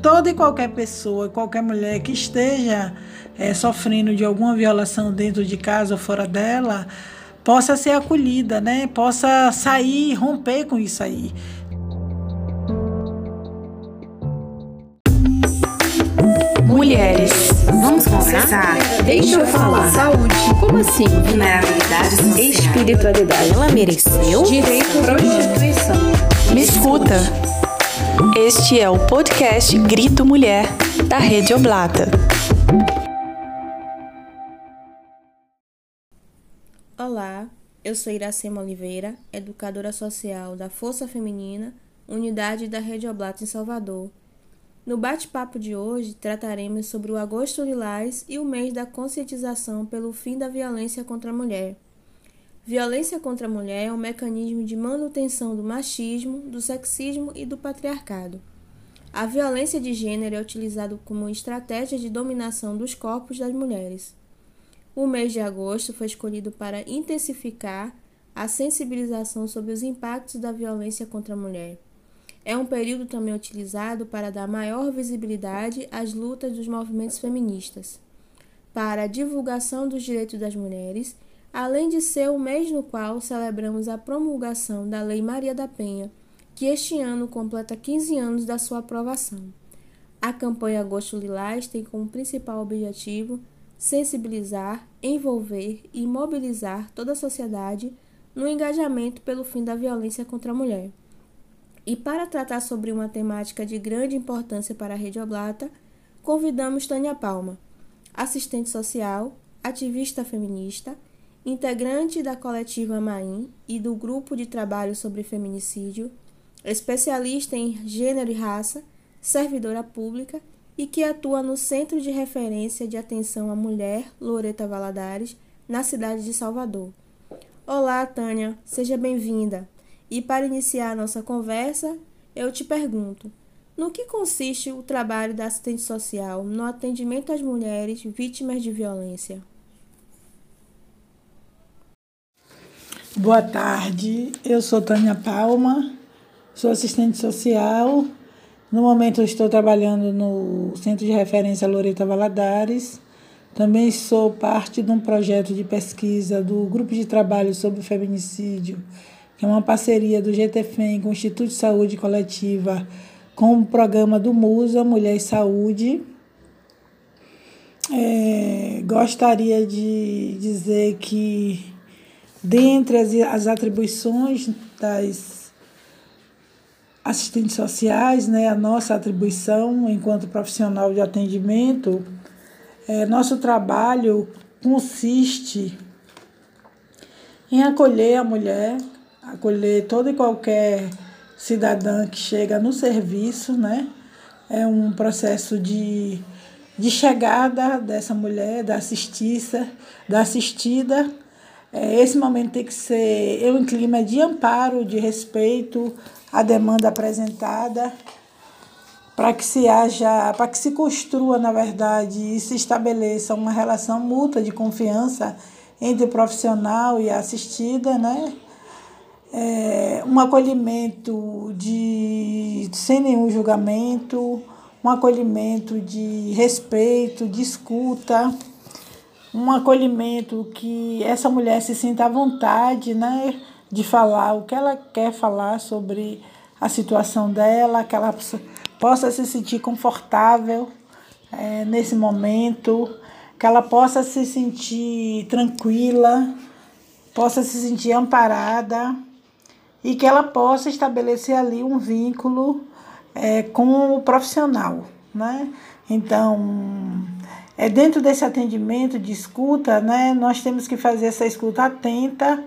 toda e qualquer pessoa, qualquer mulher que esteja é, sofrendo de alguma violação dentro de casa ou fora dela, possa ser acolhida, né? Possa sair, romper com isso aí. Mulheres, vamos conversar? Deixa eu falar. Saúde. Como assim? Vulnerabilidade Espiritualidade. Ela mereceu? Direito prostituição. Me escuta. Este é o podcast Grito Mulher, da Rede Oblata. Olá, eu sou Iracema Oliveira, educadora social da Força Feminina, unidade da Rede Oblata em Salvador. No bate-papo de hoje, trataremos sobre o Agosto Lilás e o mês da conscientização pelo fim da violência contra a mulher. Violência contra a mulher é um mecanismo de manutenção do machismo, do sexismo e do patriarcado. A violência de gênero é utilizada como estratégia de dominação dos corpos das mulheres. O mês de agosto foi escolhido para intensificar a sensibilização sobre os impactos da violência contra a mulher. É um período também utilizado para dar maior visibilidade às lutas dos movimentos feministas, para a divulgação dos direitos das mulheres além de ser o mês no qual celebramos a promulgação da Lei Maria da Penha, que este ano completa 15 anos da sua aprovação. A campanha Agosto Lilás tem como principal objetivo sensibilizar, envolver e mobilizar toda a sociedade no engajamento pelo fim da violência contra a mulher. E para tratar sobre uma temática de grande importância para a Rede Oblata, convidamos Tânia Palma, assistente social, ativista feminista integrante da coletiva Maim e do grupo de trabalho sobre feminicídio, especialista em gênero e raça, servidora pública e que atua no Centro de Referência de Atenção à Mulher Loreta Valadares, na cidade de Salvador. Olá, Tânia, seja bem-vinda. E para iniciar a nossa conversa, eu te pergunto: no que consiste o trabalho da assistente social no atendimento às mulheres vítimas de violência? Boa tarde, eu sou Tânia Palma, sou assistente social. No momento estou trabalhando no Centro de Referência Loreta Valadares. Também sou parte de um projeto de pesquisa do Grupo de Trabalho sobre Feminicídio, que é uma parceria do GTFEM com o Instituto de Saúde Coletiva com o programa do MUSA, Mulher e Saúde. É, gostaria de dizer que Dentre as, as atribuições das assistentes sociais, né, a nossa atribuição enquanto profissional de atendimento, é, nosso trabalho consiste em acolher a mulher, acolher toda e qualquer cidadã que chega no serviço, né? É um processo de, de chegada dessa mulher, da da assistida esse momento tem que ser em um clima de amparo, de respeito à demanda apresentada, para que se haja, para que se construa, na verdade, e se estabeleça uma relação mútua de confiança entre o profissional e a assistida, né? É, um acolhimento de sem nenhum julgamento, um acolhimento de respeito, de escuta um acolhimento que essa mulher se sinta à vontade, né, de falar o que ela quer falar sobre a situação dela, que ela possa se sentir confortável é, nesse momento, que ela possa se sentir tranquila, possa se sentir amparada e que ela possa estabelecer ali um vínculo é, com o profissional, né? Então, é, dentro desse atendimento de escuta, né, nós temos que fazer essa escuta atenta,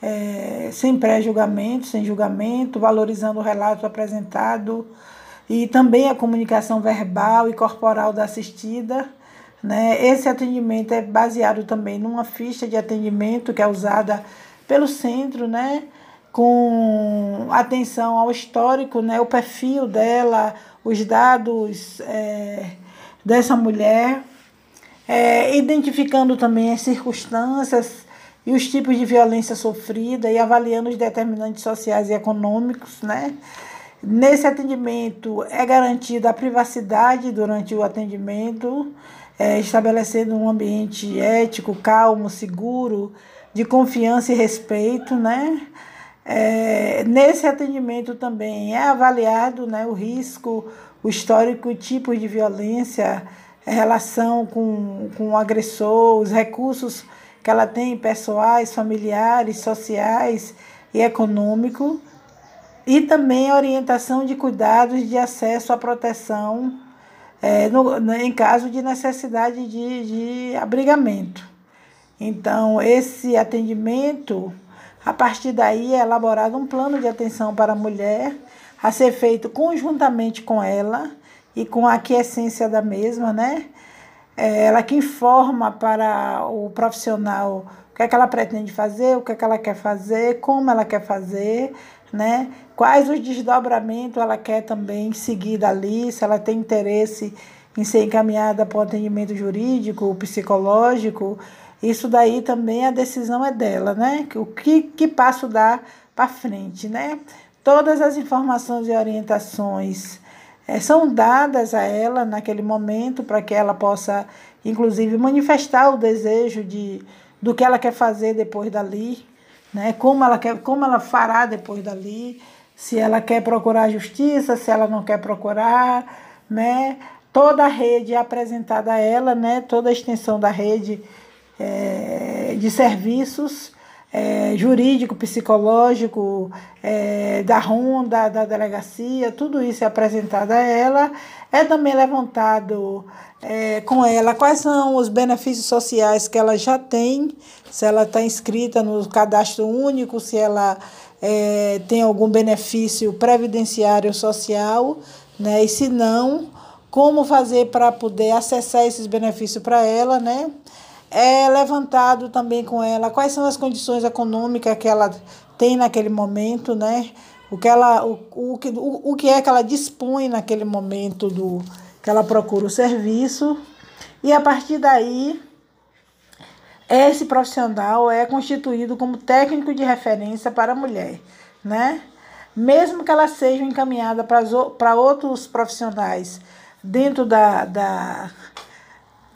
é, sem pré-julgamento, sem julgamento, valorizando o relato apresentado e também a comunicação verbal e corporal da assistida. Né? Esse atendimento é baseado também numa ficha de atendimento que é usada pelo centro, né? com atenção ao histórico, né? o perfil dela, os dados é, dessa mulher é, identificando também as circunstâncias e os tipos de violência sofrida e avaliando os determinantes sociais e econômicos, né? Nesse atendimento é garantida a privacidade durante o atendimento, é, estabelecendo um ambiente ético, calmo, seguro, de confiança e respeito, né? É, nesse atendimento também é avaliado né, o risco, o histórico e tipos de violência, relação com, com o agressor, os recursos que ela tem pessoais, familiares, sociais e econômicos, e também orientação de cuidados de acesso à proteção é, no, em caso de necessidade de, de abrigamento. Então, esse atendimento, a partir daí é elaborado um plano de atenção para a mulher, a ser feito conjuntamente com ela e com a aquiescência da mesma, né? É ela que informa para o profissional o que é que ela pretende fazer, o que é que ela quer fazer, como ela quer fazer, né? Quais os desdobramentos ela quer também seguir dali, se ela tem interesse em ser encaminhada para o atendimento jurídico, psicológico, isso daí também a decisão é dela, né? O que, que passo dar para frente, né? Todas as informações e orientações são dadas a ela naquele momento para que ela possa, inclusive, manifestar o desejo de, do que ela quer fazer depois dali, né? como, ela quer, como ela fará depois dali, se ela quer procurar justiça, se ela não quer procurar, né? Toda a rede é apresentada a ela, né? toda a extensão da rede é, de serviços é, jurídico, psicológico, é, da ronda, da delegacia, tudo isso é apresentado a ela. É também levantado é, com ela quais são os benefícios sociais que ela já tem, se ela está inscrita no cadastro único, se ela é, tem algum benefício previdenciário social, né? E se não, como fazer para poder acessar esses benefícios para ela, né? É levantado também com ela quais são as condições econômicas que ela tem naquele momento, né? O que, ela, o, o, o, o que é que ela dispõe naquele momento do que ela procura o serviço. E a partir daí, esse profissional é constituído como técnico de referência para a mulher, né? Mesmo que ela seja encaminhada para outros profissionais dentro da, da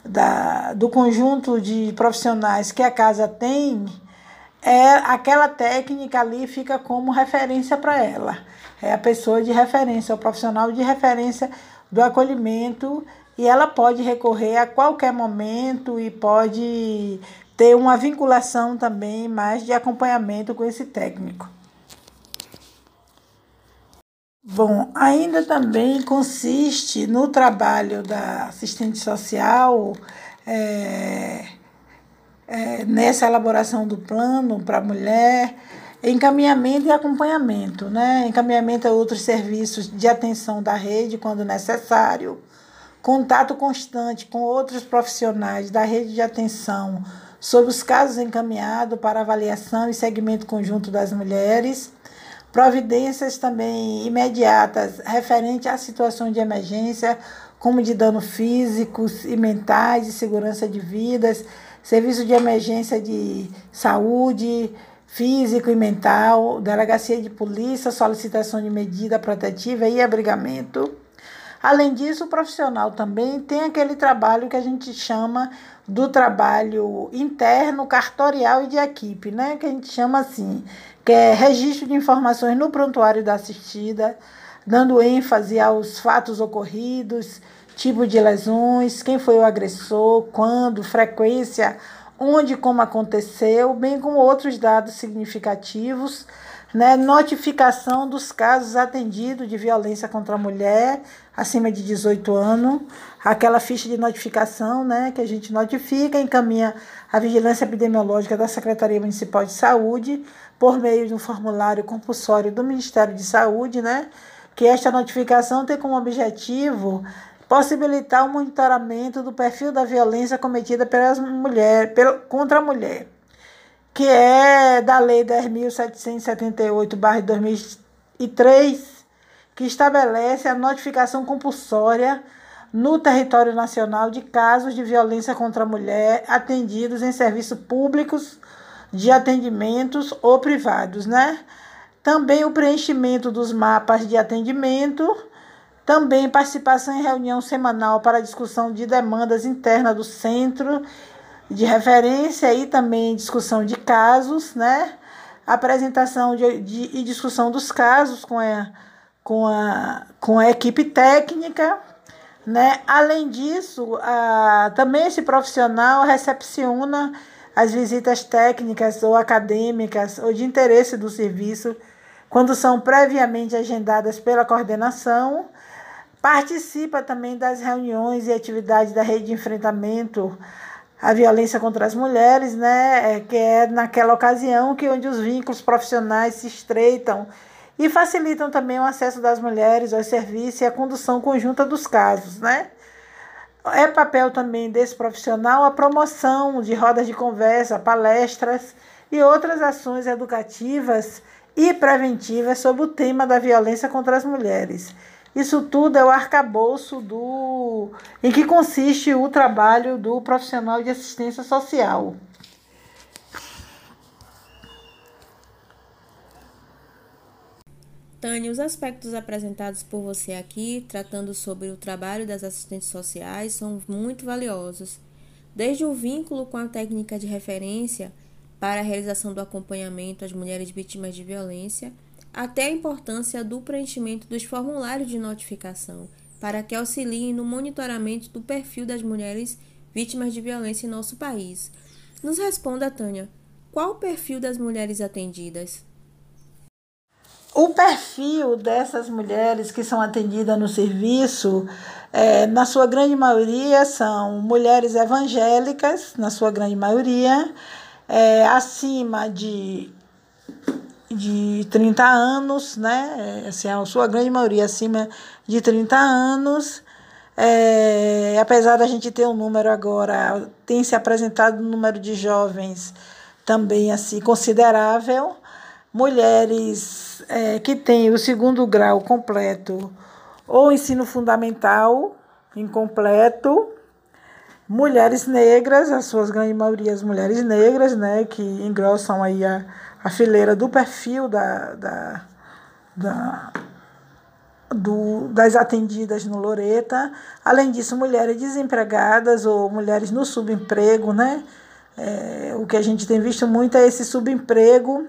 da, do conjunto de profissionais que a casa tem, é aquela técnica ali fica como referência para ela. É a pessoa de referência, o profissional de referência do acolhimento e ela pode recorrer a qualquer momento e pode ter uma vinculação também mais de acompanhamento com esse técnico. Bom, ainda também consiste no trabalho da assistente social, é, é, nessa elaboração do plano para a mulher, encaminhamento e acompanhamento, né? encaminhamento a outros serviços de atenção da rede quando necessário, contato constante com outros profissionais da rede de atenção sobre os casos encaminhados para avaliação e segmento conjunto das mulheres Providências também imediatas referente à situação de emergência, como de dano físicos e mentais, de segurança de vidas, serviço de emergência de saúde físico e mental, delegacia de polícia, solicitação de medida protetiva e abrigamento. Além disso, o profissional também tem aquele trabalho que a gente chama do trabalho interno, cartorial e de equipe, né? Que a gente chama assim, que é registro de informações no prontuário da assistida, dando ênfase aos fatos ocorridos, tipo de lesões, quem foi o agressor, quando, frequência, onde e como aconteceu, bem como outros dados significativos, né? notificação dos casos atendidos de violência contra a mulher acima de 18 anos, aquela ficha de notificação né? que a gente notifica, encaminha a vigilância epidemiológica da Secretaria Municipal de Saúde por meio de um formulário compulsório do Ministério de Saúde, né? Que esta notificação tem como objetivo possibilitar o monitoramento do perfil da violência cometida pelas mulheres, contra a mulher, que é da Lei 10.778-2003, que estabelece a notificação compulsória no território nacional de casos de violência contra a mulher atendidos em serviços públicos de atendimentos ou privados, né? também o preenchimento dos mapas de atendimento, também participação em reunião semanal para discussão de demandas internas do centro de referência e também discussão de casos, né? Apresentação de, de, e discussão dos casos com a, com a, com a equipe técnica, né? Além disso, a, também esse profissional recepciona as visitas técnicas ou acadêmicas ou de interesse do serviço quando são previamente agendadas pela coordenação. Participa também das reuniões e atividades da rede de enfrentamento a violência contra as mulheres, né, é, que é naquela ocasião que onde os vínculos profissionais se estreitam e facilitam também o acesso das mulheres aos serviços e a condução conjunta dos casos, né? É papel também desse profissional a promoção de rodas de conversa, palestras e outras ações educativas e preventivas sobre o tema da violência contra as mulheres. Isso tudo é o arcabouço do em que consiste o trabalho do profissional de assistência social. Tânia, os aspectos apresentados por você aqui, tratando sobre o trabalho das assistentes sociais, são muito valiosos. Desde o vínculo com a técnica de referência para a realização do acompanhamento às mulheres vítimas de violência, até a importância do preenchimento dos formulários de notificação, para que auxiliem no monitoramento do perfil das mulheres vítimas de violência em nosso país. Nos responda, Tânia, qual o perfil das mulheres atendidas? O perfil dessas mulheres que são atendidas no serviço, é, na sua grande maioria, são mulheres evangélicas, na sua grande maioria, é, acima de de 30 anos, né? Assim, a sua grande maioria acima de 30 anos. É, apesar da gente ter um número agora, tem se apresentado um número de jovens também assim considerável. Mulheres é, que têm o segundo grau completo ou ensino fundamental incompleto. Mulheres negras, as suas grandes maiorias mulheres negras, né, que engrossam aí a, a fileira do perfil da, da, da do, das atendidas no Loreta. Além disso, mulheres desempregadas ou mulheres no subemprego, né? É, o que a gente tem visto muito é esse subemprego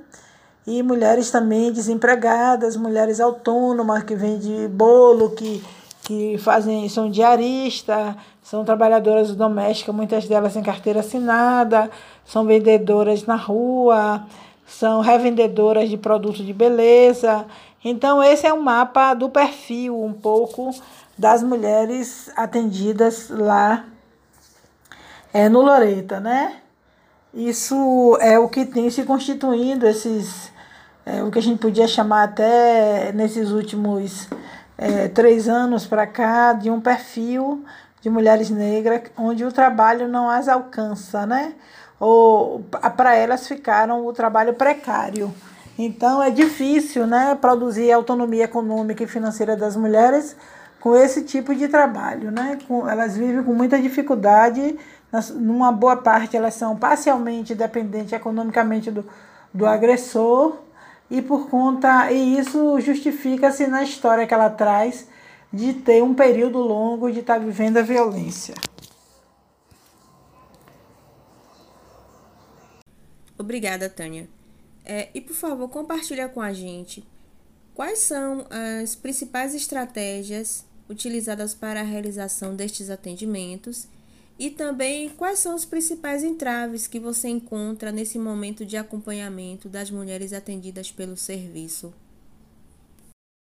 e mulheres também desempregadas, mulheres autônomas que vendem bolo, que, que fazem, são diaristas, são trabalhadoras domésticas, muitas delas sem carteira assinada, são vendedoras na rua, são revendedoras de produtos de beleza. Então, esse é um mapa do perfil um pouco das mulheres atendidas lá é, no Loreta, né? Isso é o que tem se constituindo esses, é, o que a gente podia chamar até nesses últimos é, três anos para cá, de um perfil de mulheres negras onde o trabalho não as alcança, né? ou para elas ficaram o trabalho precário. Então é difícil né, produzir autonomia econômica e financeira das mulheres com esse tipo de trabalho. Né? Com, elas vivem com muita dificuldade, numa boa parte elas são parcialmente dependentes economicamente do, do agressor, e por conta. E isso justifica-se na história que ela traz de ter um período longo de estar vivendo a violência. Obrigada, Tânia. É, e por favor, compartilha com a gente quais são as principais estratégias utilizadas para a realização destes atendimentos e também quais são os principais entraves que você encontra nesse momento de acompanhamento das mulheres atendidas pelo serviço.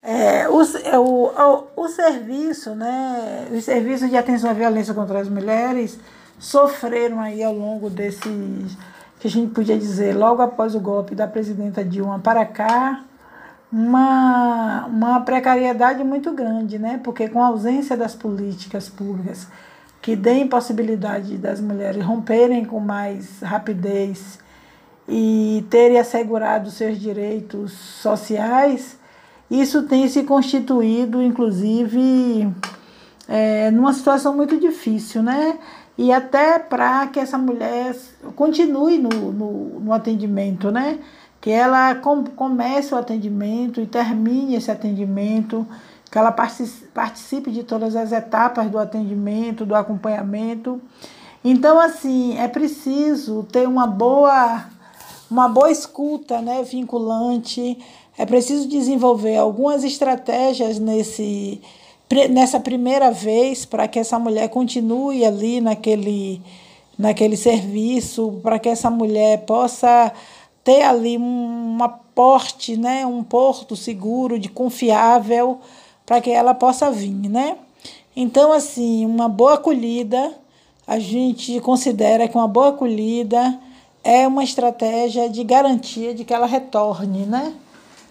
É, o, é, o, o, o serviço, né, os serviços de atenção à violência contra as mulheres sofreram aí ao longo desses que a gente podia dizer, logo após o golpe da presidenta Dilma para cá, uma, uma precariedade muito grande, né? porque com a ausência das políticas públicas que deem possibilidade das mulheres romperem com mais rapidez e terem assegurado seus direitos sociais, isso tem se constituído, inclusive, é, numa situação muito difícil, né? e até para que essa mulher continue no, no, no, atendimento, né? que ela com, comece o atendimento e termine esse atendimento, que ela participe de todas as etapas do atendimento, do acompanhamento. Então, assim, é preciso ter uma boa, uma boa escuta né, vinculante, é preciso desenvolver algumas estratégias nesse, nessa primeira vez para que essa mulher continue ali naquele, naquele serviço, para que essa mulher possa ter ali um aporte, né, um porto seguro, de confiável, para que ela possa vir, né? Então, assim, uma boa acolhida, a gente considera que uma boa acolhida é uma estratégia de garantia de que ela retorne, né?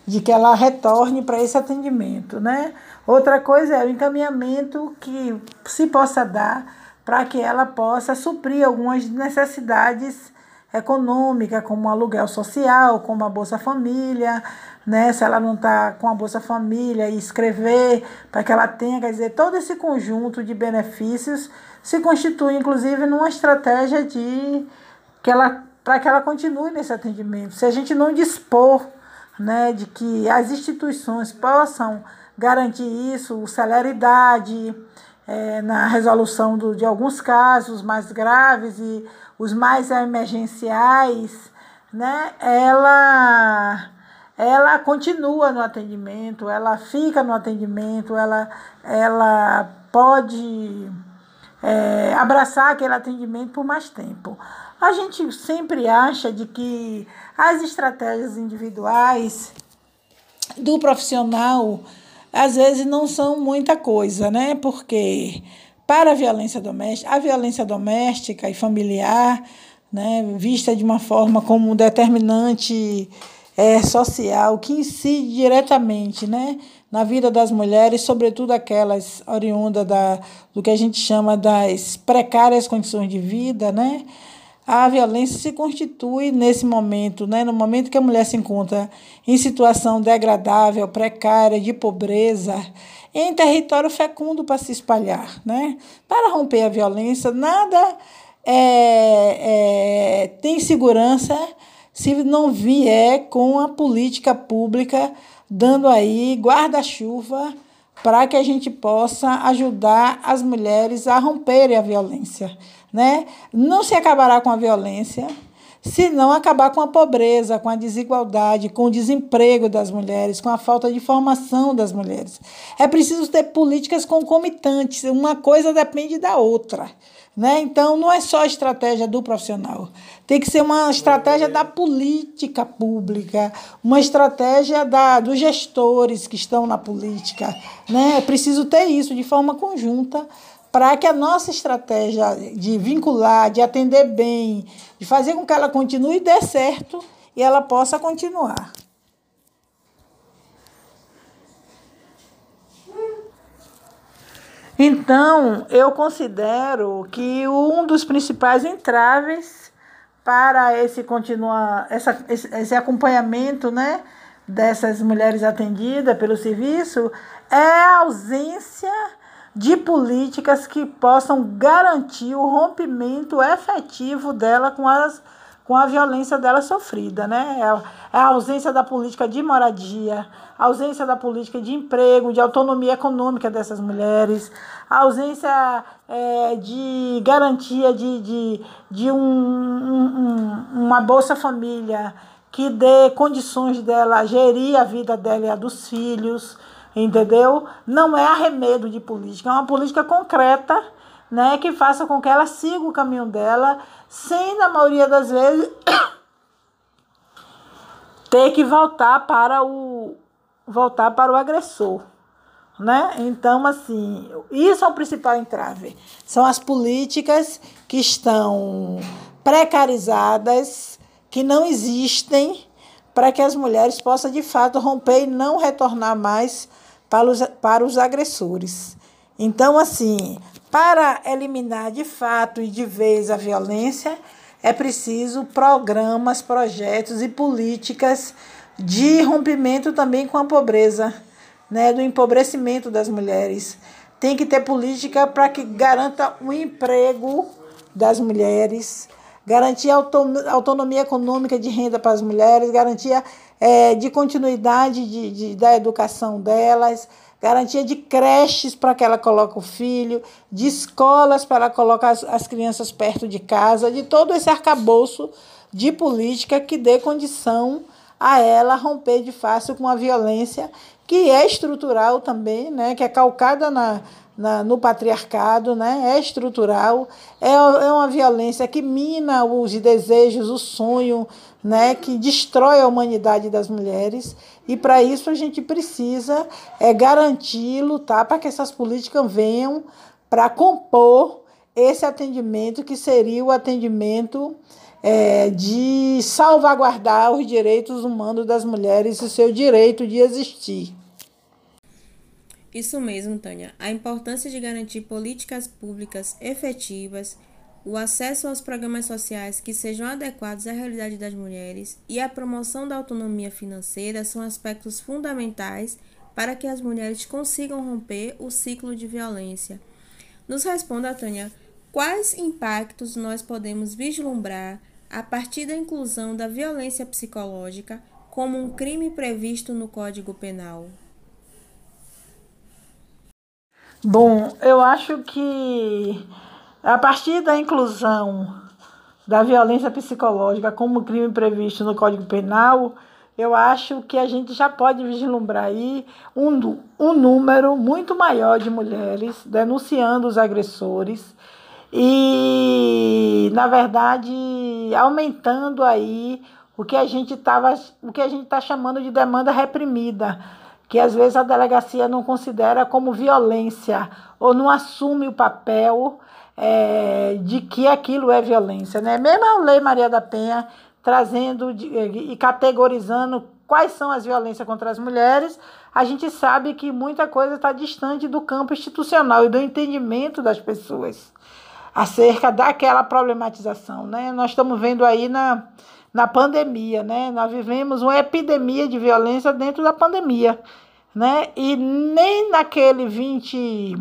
De que ela retorne para esse atendimento, né? Outra coisa é o encaminhamento que se possa dar para que ela possa suprir algumas necessidades econômica, como aluguel social, como a Bolsa Família, né? Se ela não está com a Bolsa Família e escrever para que ela tenha, quer dizer, todo esse conjunto de benefícios se constitui, inclusive, numa estratégia de que ela para que ela continue nesse atendimento. Se a gente não dispor né, de que as instituições possam garantir isso, celeridade é, na resolução do, de alguns casos mais graves e os mais emergenciais, né, ela, ela continua no atendimento, ela fica no atendimento, ela, ela pode é, abraçar aquele atendimento por mais tempo. A gente sempre acha de que as estratégias individuais do profissional às vezes não são muita coisa, né? Porque para a violência doméstica, a violência doméstica e familiar, né, vista de uma forma como um determinante é, social que incide diretamente né, na vida das mulheres, sobretudo aquelas oriundas da, do que a gente chama das precárias condições de vida, né? A violência se constitui nesse momento, né? no momento que a mulher se encontra em situação degradável, precária, de pobreza, em território fecundo para se espalhar. Né? Para romper a violência, nada é, é, tem segurança se não vier com a política pública dando aí guarda-chuva para que a gente possa ajudar as mulheres a romperem a violência. Né? Não se acabará com a violência se não acabar com a pobreza, com a desigualdade, com o desemprego das mulheres, com a falta de formação das mulheres. É preciso ter políticas concomitantes, uma coisa depende da outra. Né? Então, não é só a estratégia do profissional, tem que ser uma estratégia da política pública, uma estratégia da, dos gestores que estão na política. Né? É preciso ter isso de forma conjunta para que a nossa estratégia de vincular, de atender bem, de fazer com que ela continue dê certo e ela possa continuar. Então, eu considero que um dos principais entraves para esse continuar essa, esse acompanhamento, né, dessas mulheres atendidas pelo serviço é a ausência de políticas que possam garantir o rompimento efetivo dela com as com a violência dela sofrida, né? É, é a ausência da política de moradia, a ausência da política de emprego, de autonomia econômica dessas mulheres, a ausência é, de garantia de, de, de um, um, uma Bolsa Família que dê condições dela gerir a vida dela e a dos filhos entendeu? Não é arremedo de política, é uma política concreta, né, que faça com que ela siga o caminho dela, sem, na maioria das vezes, ter que voltar para o voltar para o agressor, né? Então, assim, isso é o principal entrave. São as políticas que estão precarizadas, que não existem para que as mulheres possam de fato romper e não retornar mais para os, para os agressores. Então, assim, para eliminar de fato e de vez a violência, é preciso programas, projetos e políticas de rompimento também com a pobreza, né, do empobrecimento das mulheres. Tem que ter política para que garanta o emprego das mulheres, garantir autonomia econômica de renda para as mulheres, garantia é, de continuidade de, de, da educação delas, garantia de creches para que ela coloque o filho, de escolas para colocar as, as crianças perto de casa, de todo esse arcabouço de política que dê condição a ela romper de fácil com a violência que é estrutural também, né, que é calcada na, na, no patriarcado, né, é estrutural, é, é uma violência que mina os desejos, o sonho, né, que destrói a humanidade das mulheres. E para isso a gente precisa é, garantir, lutar para que essas políticas venham para compor esse atendimento que seria o atendimento é, de salvaguardar os direitos humanos das mulheres e seu direito de existir. Isso mesmo, Tânia. A importância de garantir políticas públicas efetivas, o acesso aos programas sociais que sejam adequados à realidade das mulheres e a promoção da autonomia financeira são aspectos fundamentais para que as mulheres consigam romper o ciclo de violência. Nos responda, Tânia, quais impactos nós podemos vislumbrar a partir da inclusão da violência psicológica como um crime previsto no Código Penal? Bom, eu acho que a partir da inclusão da violência psicológica como crime previsto no Código Penal, eu acho que a gente já pode vislumbrar aí um, um número muito maior de mulheres denunciando os agressores e, na verdade, aumentando aí o que a gente estava, o que a gente está chamando de demanda reprimida, que às vezes a delegacia não considera como violência ou não assume o papel é, de que aquilo é violência, né? Mesmo a Lei Maria da Penha trazendo de, e categorizando quais são as violências contra as mulheres, a gente sabe que muita coisa está distante do campo institucional e do entendimento das pessoas acerca daquela problematização. Né? Nós estamos vendo aí na, na pandemia, né? nós vivemos uma epidemia de violência dentro da pandemia. Né? E nem naquele 20,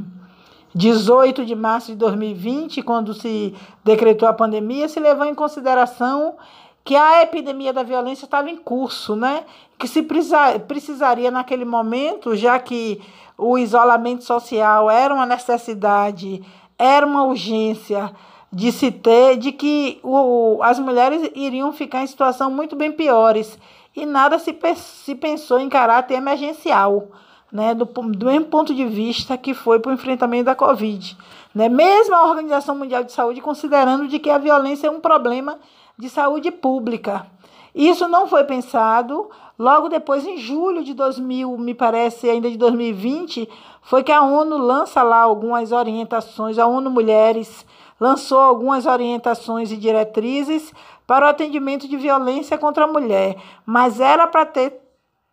18 de março de 2020, quando se decretou a pandemia, se levou em consideração que a epidemia da violência estava em curso, né? que se precisa, precisaria naquele momento, já que o isolamento social era uma necessidade era uma urgência de se ter, de que o, as mulheres iriam ficar em situação muito bem piores. E nada se, se pensou em caráter emergencial, né, do, do mesmo ponto de vista que foi para o enfrentamento da Covid. Né? Mesmo a Organização Mundial de Saúde considerando de que a violência é um problema de saúde pública. Isso não foi pensado. Logo depois, em julho de 2000, me parece, ainda de 2020, foi que a ONU lança lá algumas orientações, a ONU Mulheres lançou algumas orientações e diretrizes para o atendimento de violência contra a mulher, mas era para ter,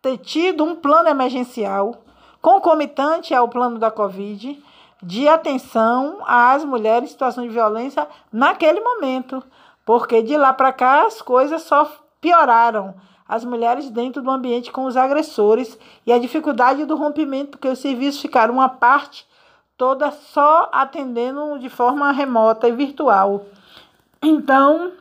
ter tido um plano emergencial concomitante ao plano da Covid de atenção às mulheres em situação de violência naquele momento, porque de lá para cá as coisas só pioraram as mulheres dentro do ambiente com os agressores e a dificuldade do rompimento, porque os serviços ficaram uma parte toda só atendendo de forma remota e virtual. Então,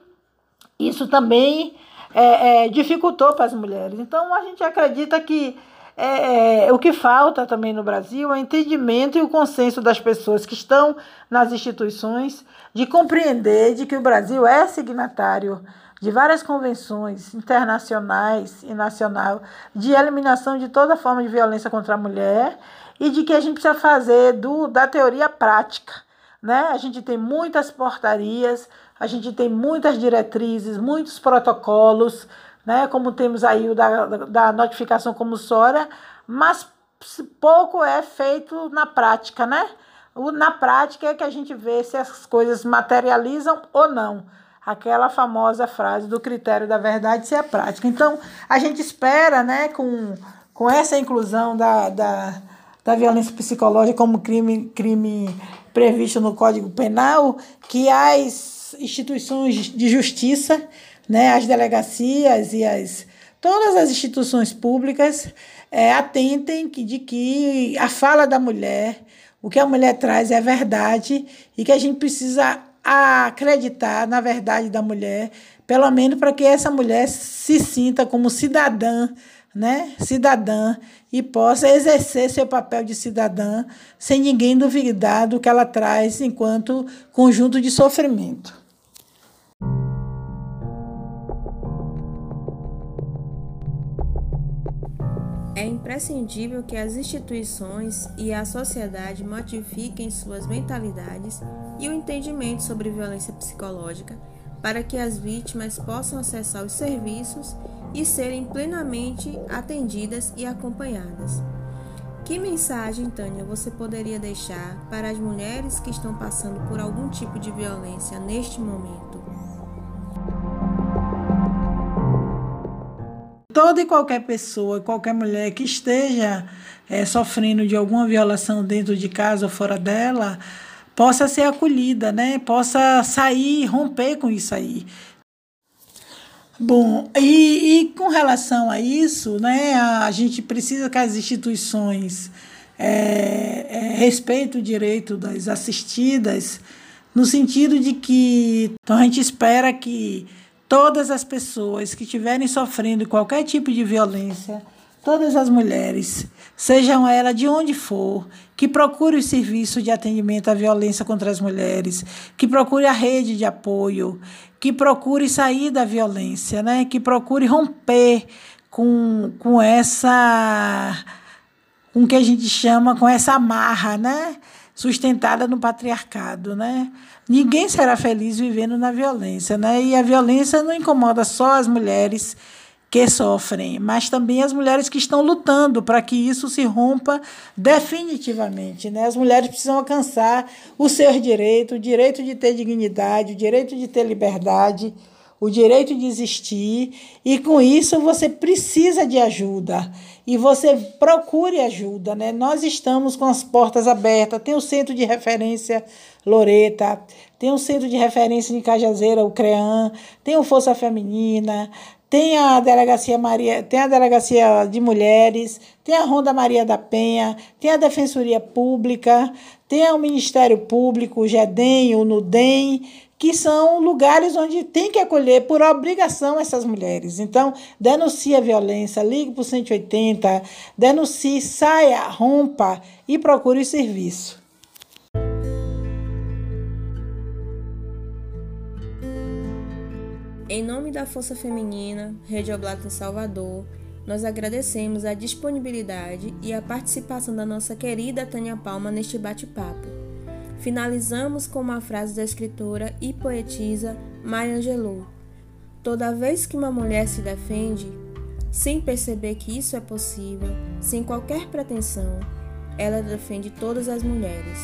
isso também é, é, dificultou para as mulheres. Então, a gente acredita que é, é, o que falta também no Brasil é o entendimento e o consenso das pessoas que estão nas instituições de compreender de que o Brasil é signatário de várias convenções internacionais e nacional de eliminação de toda forma de violência contra a mulher e de que a gente precisa fazer do, da teoria prática. Né? A gente tem muitas portarias, a gente tem muitas diretrizes, muitos protocolos, né? como temos aí o da, da notificação compulsória, mas pouco é feito na prática, né? Na prática é que a gente vê se as coisas materializam ou não aquela famosa frase do critério da verdade se é prática. Então, a gente espera, né, com, com essa inclusão da, da, da violência psicológica como crime, crime previsto no Código Penal, que as instituições de justiça, né, as delegacias e as todas as instituições públicas é, atentem que, de que a fala da mulher, o que a mulher traz é verdade e que a gente precisa a acreditar na verdade da mulher, pelo menos para que essa mulher se sinta como cidadã, né? Cidadã e possa exercer seu papel de cidadã sem ninguém duvidar do que ela traz enquanto conjunto de sofrimento. Imprescindível que as instituições e a sociedade modifiquem suas mentalidades e o entendimento sobre violência psicológica para que as vítimas possam acessar os serviços e serem plenamente atendidas e acompanhadas. Que mensagem, Tânia, você poderia deixar para as mulheres que estão passando por algum tipo de violência neste momento? Toda e qualquer pessoa, qualquer mulher que esteja é, sofrendo de alguma violação dentro de casa ou fora dela, possa ser acolhida, né? Possa sair, romper com isso aí. Bom, e, e com relação a isso, né, a, gente precisa que as instituições é, é, respeitem o direito das assistidas, no sentido de que então a gente espera que todas as pessoas que estiverem sofrendo qualquer tipo de violência, todas as mulheres, sejam elas de onde for, que procure o serviço de atendimento à violência contra as mulheres, que procure a rede de apoio, que procure sair da violência, né? que procure romper com, com essa com o que a gente chama com essa amarra, né? Sustentada no patriarcado, né? Ninguém será feliz vivendo na violência, né? E a violência não incomoda só as mulheres que sofrem, mas também as mulheres que estão lutando para que isso se rompa definitivamente. Né? As mulheres precisam alcançar o seu direito, o direito de ter dignidade, o direito de ter liberdade, o direito de existir, e com isso você precisa de ajuda e você procure ajuda, né? Nós estamos com as portas abertas, tem o centro de referência Loreta, tem o centro de referência de Cajazeira, o CREAN, tem o Força Feminina, tem a delegacia Maria, tem a delegacia de mulheres, tem a Ronda Maria da Penha, tem a Defensoria Pública, tem o Ministério Público, o GEDEM, o NUDEM, que são lugares onde tem que acolher por obrigação essas mulheres. Então, denuncie a violência, ligue para o 180, denuncie, saia, rompa e procure o serviço. Em nome da Força Feminina, Rede Oblata em Salvador, nós agradecemos a disponibilidade e a participação da nossa querida Tânia Palma neste bate-papo. Finalizamos com uma frase da escritora e poetisa Maya Angelou. Toda vez que uma mulher se defende, sem perceber que isso é possível, sem qualquer pretensão, ela defende todas as mulheres.